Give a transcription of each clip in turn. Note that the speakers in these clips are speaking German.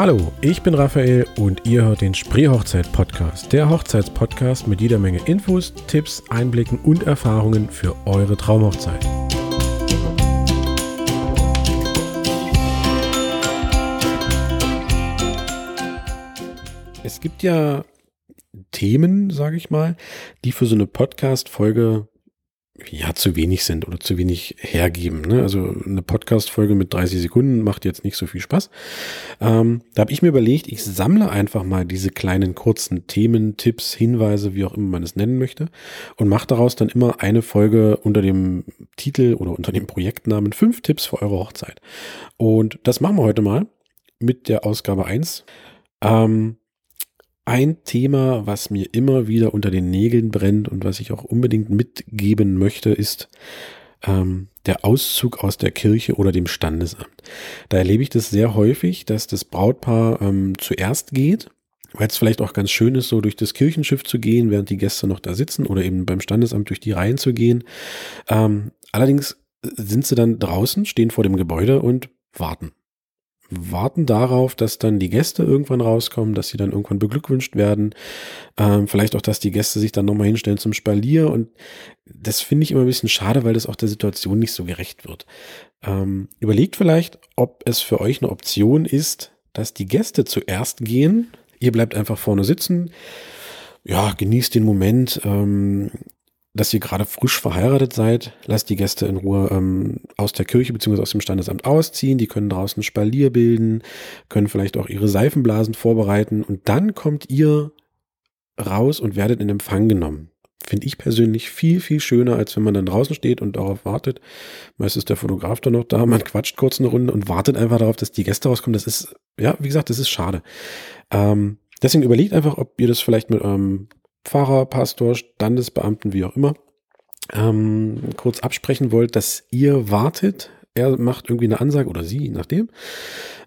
Hallo, ich bin Raphael und ihr hört den Spreehochzeit-Podcast, der Hochzeitspodcast mit jeder Menge Infos, Tipps, Einblicken und Erfahrungen für eure Traumhochzeit. Es gibt ja Themen, sage ich mal, die für so eine Podcast-Folge ja zu wenig sind oder zu wenig hergeben. Ne? Also eine Podcast-Folge mit 30 Sekunden macht jetzt nicht so viel Spaß. Ähm, da habe ich mir überlegt, ich sammle einfach mal diese kleinen kurzen Themen, Tipps, Hinweise, wie auch immer man es nennen möchte, und mache daraus dann immer eine Folge unter dem Titel oder unter dem Projektnamen fünf Tipps für eure Hochzeit. Und das machen wir heute mal mit der Ausgabe 1. Ähm, ein Thema, was mir immer wieder unter den Nägeln brennt und was ich auch unbedingt mitgeben möchte, ist ähm, der Auszug aus der Kirche oder dem Standesamt. Da erlebe ich das sehr häufig, dass das Brautpaar ähm, zuerst geht, weil es vielleicht auch ganz schön ist, so durch das Kirchenschiff zu gehen, während die Gäste noch da sitzen oder eben beim Standesamt durch die Reihen zu gehen. Ähm, allerdings sind sie dann draußen, stehen vor dem Gebäude und warten warten darauf, dass dann die Gäste irgendwann rauskommen, dass sie dann irgendwann beglückwünscht werden. Ähm, vielleicht auch, dass die Gäste sich dann nochmal hinstellen zum Spalier. Und das finde ich immer ein bisschen schade, weil das auch der Situation nicht so gerecht wird. Ähm, überlegt vielleicht, ob es für euch eine Option ist, dass die Gäste zuerst gehen. Ihr bleibt einfach vorne sitzen. Ja, genießt den Moment. Ähm, dass ihr gerade frisch verheiratet seid. Lasst die Gäste in Ruhe ähm, aus der Kirche bzw. aus dem Standesamt ausziehen. Die können draußen Spalier bilden, können vielleicht auch ihre Seifenblasen vorbereiten und dann kommt ihr raus und werdet in Empfang genommen. Finde ich persönlich viel, viel schöner, als wenn man dann draußen steht und darauf wartet. Meist ist der Fotograf dann noch da, man quatscht kurz eine Runde und wartet einfach darauf, dass die Gäste rauskommen. Das ist, ja, wie gesagt, das ist schade. Ähm, deswegen überlegt einfach, ob ihr das vielleicht mit eurem Pfarrer, Pastor, Standesbeamten, wie auch immer, ähm, kurz absprechen wollt, dass ihr wartet. Er macht irgendwie eine Ansage oder sie, je nachdem,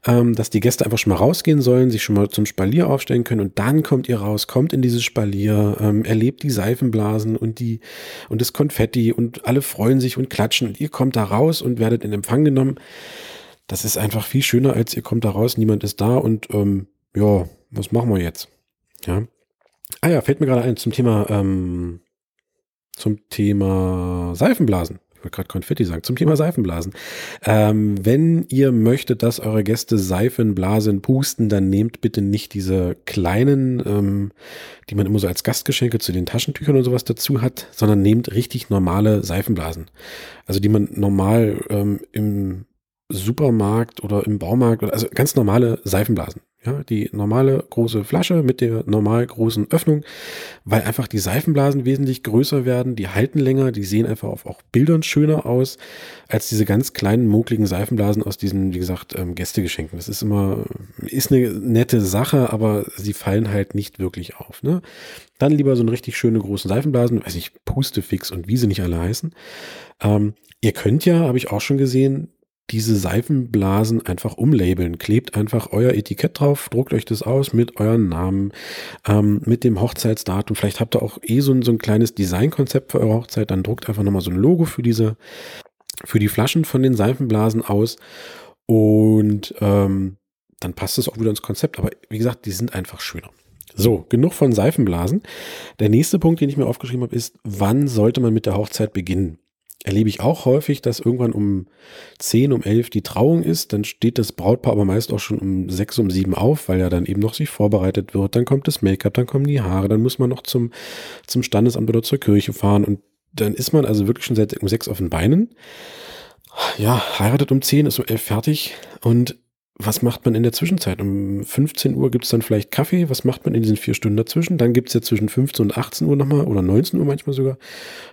ähm, dass die Gäste einfach schon mal rausgehen sollen, sich schon mal zum Spalier aufstellen können und dann kommt ihr raus, kommt in dieses Spalier, ähm, erlebt die Seifenblasen und die und das Konfetti und alle freuen sich und klatschen und ihr kommt da raus und werdet in Empfang genommen. Das ist einfach viel schöner, als ihr kommt da raus, niemand ist da und ähm, ja, was machen wir jetzt? Ja. Ah ja, fällt mir gerade ein zum Thema, ähm, zum Thema Seifenblasen. Ich wollte gerade Konfetti sagen, zum Thema Seifenblasen. Ähm, wenn ihr möchtet, dass eure Gäste Seifenblasen pusten, dann nehmt bitte nicht diese kleinen, ähm, die man immer so als Gastgeschenke zu den Taschentüchern und sowas dazu hat, sondern nehmt richtig normale Seifenblasen. Also die man normal ähm, im Supermarkt oder im Baumarkt, also ganz normale Seifenblasen. Ja, die normale große Flasche mit der normal großen Öffnung, weil einfach die Seifenblasen wesentlich größer werden, die halten länger, die sehen einfach auf auch Bildern schöner aus als diese ganz kleinen, muckligen Seifenblasen aus diesen, wie gesagt, ähm, Gästegeschenken. Das ist immer, ist eine nette Sache, aber sie fallen halt nicht wirklich auf. Ne? Dann lieber so eine richtig schöne große Seifenblasen, weiß ich, Pustefix und wie sie nicht alle heißen. Ähm, ihr könnt ja, habe ich auch schon gesehen, diese Seifenblasen einfach umlabeln. Klebt einfach euer Etikett drauf, druckt euch das aus mit euren Namen, ähm, mit dem Hochzeitsdatum. Vielleicht habt ihr auch eh so ein, so ein kleines Designkonzept für eure Hochzeit. Dann druckt einfach nochmal so ein Logo für diese, für die Flaschen von den Seifenblasen aus. Und ähm, dann passt es auch wieder ins Konzept. Aber wie gesagt, die sind einfach schöner. So, genug von Seifenblasen. Der nächste Punkt, den ich mir aufgeschrieben habe, ist, wann sollte man mit der Hochzeit beginnen? Erlebe ich auch häufig, dass irgendwann um 10, um 11 die Trauung ist. Dann steht das Brautpaar aber meist auch schon um 6, um 7 auf, weil ja dann eben noch sich vorbereitet wird. Dann kommt das Make-up, dann kommen die Haare, dann muss man noch zum, zum Standesamt oder zur Kirche fahren. Und dann ist man also wirklich schon seit um 6 auf den Beinen. Ja, heiratet um 10, ist um 11 fertig und was macht man in der Zwischenzeit? Um 15 Uhr gibt es dann vielleicht Kaffee. Was macht man in diesen vier Stunden dazwischen? Dann gibt es ja zwischen 15 und 18 Uhr nochmal oder 19 Uhr manchmal sogar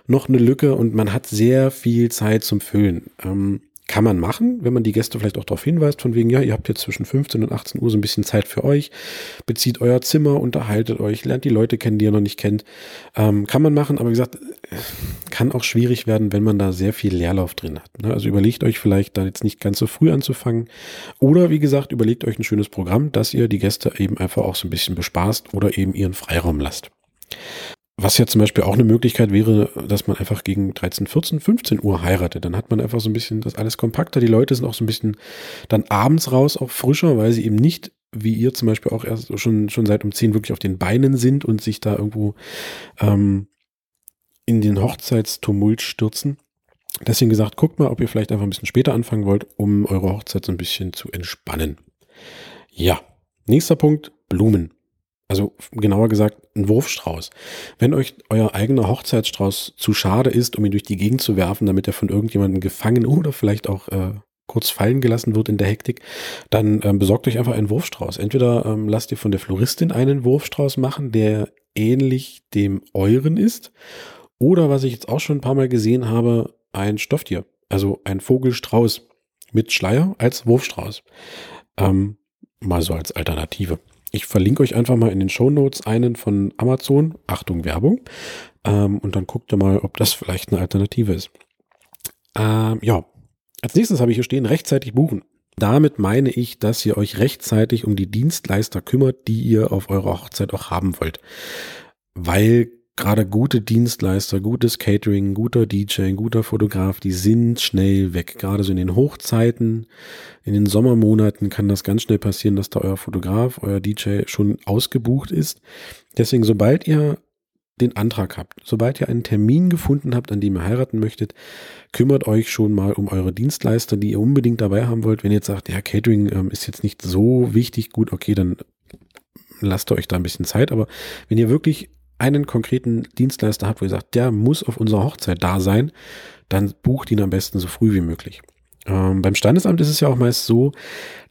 noch eine Lücke und man hat sehr viel Zeit zum Füllen. Ähm, kann man machen, wenn man die Gäste vielleicht auch darauf hinweist, von wegen, ja, ihr habt jetzt zwischen 15 und 18 Uhr so ein bisschen Zeit für euch, bezieht euer Zimmer, unterhaltet euch, lernt die Leute kennen, die ihr noch nicht kennt. Ähm, kann man machen, aber wie gesagt, kann auch schwierig werden, wenn man da sehr viel Leerlauf drin hat. Ne? Also überlegt euch vielleicht da jetzt nicht ganz so früh anzufangen. Oder wie gesagt, überlegt euch ein schönes Programm, dass ihr die Gäste eben einfach auch so ein bisschen bespaßt oder eben ihren Freiraum lasst. Was ja zum Beispiel auch eine Möglichkeit wäre, dass man einfach gegen 13, 14, 15 Uhr heiratet. Dann hat man einfach so ein bisschen das alles kompakter. Die Leute sind auch so ein bisschen dann abends raus, auch frischer, weil sie eben nicht wie ihr zum Beispiel auch erst schon, schon seit um 10 wirklich auf den Beinen sind und sich da irgendwo ähm, in den Hochzeitstumult stürzen. Deswegen gesagt, guckt mal, ob ihr vielleicht einfach ein bisschen später anfangen wollt, um eure Hochzeit so ein bisschen zu entspannen. Ja, nächster Punkt, Blumen. Also genauer gesagt, ein Wurfstrauß. Wenn euch euer eigener Hochzeitsstrauß zu schade ist, um ihn durch die Gegend zu werfen, damit er von irgendjemandem gefangen oder vielleicht auch äh, kurz fallen gelassen wird in der Hektik, dann ähm, besorgt euch einfach einen Wurfstrauß. Entweder ähm, lasst ihr von der Floristin einen Wurfstrauß machen, der ähnlich dem euren ist, oder was ich jetzt auch schon ein paar Mal gesehen habe, ein Stofftier, also ein Vogelstrauß mit Schleier als Wurfstrauß. Ähm, mal so als Alternative. Ich verlinke euch einfach mal in den Show Notes einen von Amazon. Achtung, Werbung. Ähm, und dann guckt ihr mal, ob das vielleicht eine Alternative ist. Ähm, ja, als nächstes habe ich hier stehen, rechtzeitig buchen. Damit meine ich, dass ihr euch rechtzeitig um die Dienstleister kümmert, die ihr auf eurer Hochzeit auch haben wollt. Weil gerade gute Dienstleister, gutes Catering, guter DJ, guter Fotograf, die sind schnell weg. Gerade so in den Hochzeiten, in den Sommermonaten kann das ganz schnell passieren, dass da euer Fotograf, euer DJ schon ausgebucht ist. Deswegen, sobald ihr den Antrag habt, sobald ihr einen Termin gefunden habt, an dem ihr heiraten möchtet, kümmert euch schon mal um eure Dienstleister, die ihr unbedingt dabei haben wollt. Wenn ihr jetzt sagt, ja, Catering ähm, ist jetzt nicht so wichtig, gut, okay, dann lasst euch da ein bisschen Zeit. Aber wenn ihr wirklich einen konkreten Dienstleister habt, wo ihr sagt, der muss auf unserer Hochzeit da sein, dann bucht ihn am besten so früh wie möglich. Ähm, beim Standesamt ist es ja auch meist so,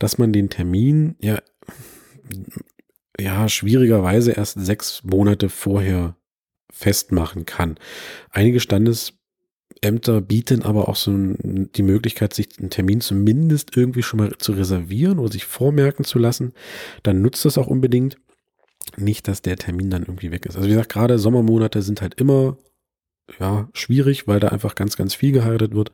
dass man den Termin ja, ja schwierigerweise erst sechs Monate vorher festmachen kann. Einige Standesämter bieten aber auch so die Möglichkeit, sich einen Termin zumindest irgendwie schon mal zu reservieren oder sich vormerken zu lassen. Dann nutzt das auch unbedingt nicht, dass der Termin dann irgendwie weg ist. Also wie gesagt, gerade Sommermonate sind halt immer ja, schwierig, weil da einfach ganz, ganz viel geheiratet wird.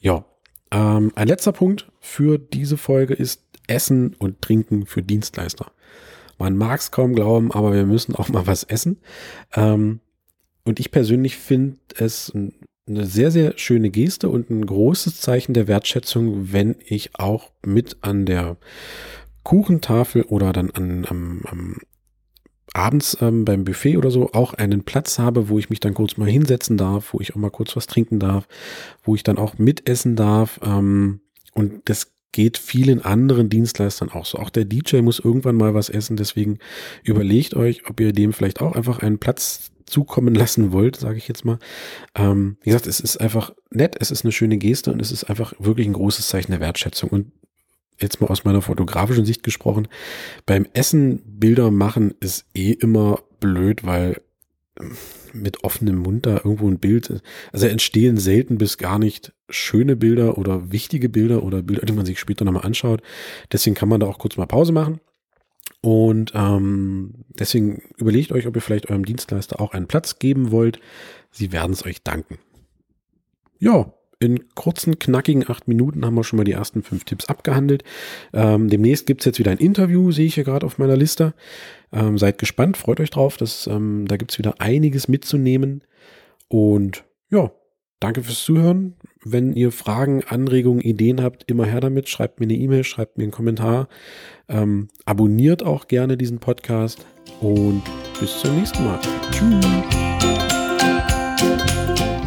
Ja, ähm, ein letzter Punkt für diese Folge ist Essen und Trinken für Dienstleister. Man mag es kaum glauben, aber wir müssen auch mal was essen. Ähm, und ich persönlich finde es eine sehr, sehr schöne Geste und ein großes Zeichen der Wertschätzung, wenn ich auch mit an der Kuchentafel oder dann an, am, am abends ähm, beim Buffet oder so auch einen Platz habe, wo ich mich dann kurz mal hinsetzen darf, wo ich auch mal kurz was trinken darf, wo ich dann auch mitessen darf. Ähm, und das geht vielen anderen Dienstleistern auch so. Auch der DJ muss irgendwann mal was essen, deswegen überlegt euch, ob ihr dem vielleicht auch einfach einen Platz zukommen lassen wollt, sage ich jetzt mal. Ähm, wie gesagt, es ist einfach nett, es ist eine schöne Geste und es ist einfach wirklich ein großes Zeichen der Wertschätzung. Und jetzt mal aus meiner fotografischen Sicht gesprochen, beim Essen Bilder machen ist eh immer blöd, weil mit offenem Mund da irgendwo ein Bild, also entstehen selten bis gar nicht schöne Bilder oder wichtige Bilder oder Bilder, die man sich später nochmal anschaut. Deswegen kann man da auch kurz mal Pause machen. Und ähm, deswegen überlegt euch, ob ihr vielleicht eurem Dienstleister auch einen Platz geben wollt. Sie werden es euch danken. Ja, in kurzen, knackigen acht Minuten haben wir schon mal die ersten fünf Tipps abgehandelt. Ähm, demnächst gibt es jetzt wieder ein Interview, sehe ich hier gerade auf meiner Liste. Ähm, seid gespannt, freut euch drauf. Das, ähm, da gibt es wieder einiges mitzunehmen. Und ja, danke fürs Zuhören. Wenn ihr Fragen, Anregungen, Ideen habt, immer her damit. Schreibt mir eine E-Mail, schreibt mir einen Kommentar. Ähm, abonniert auch gerne diesen Podcast und bis zum nächsten Mal. Tschüss.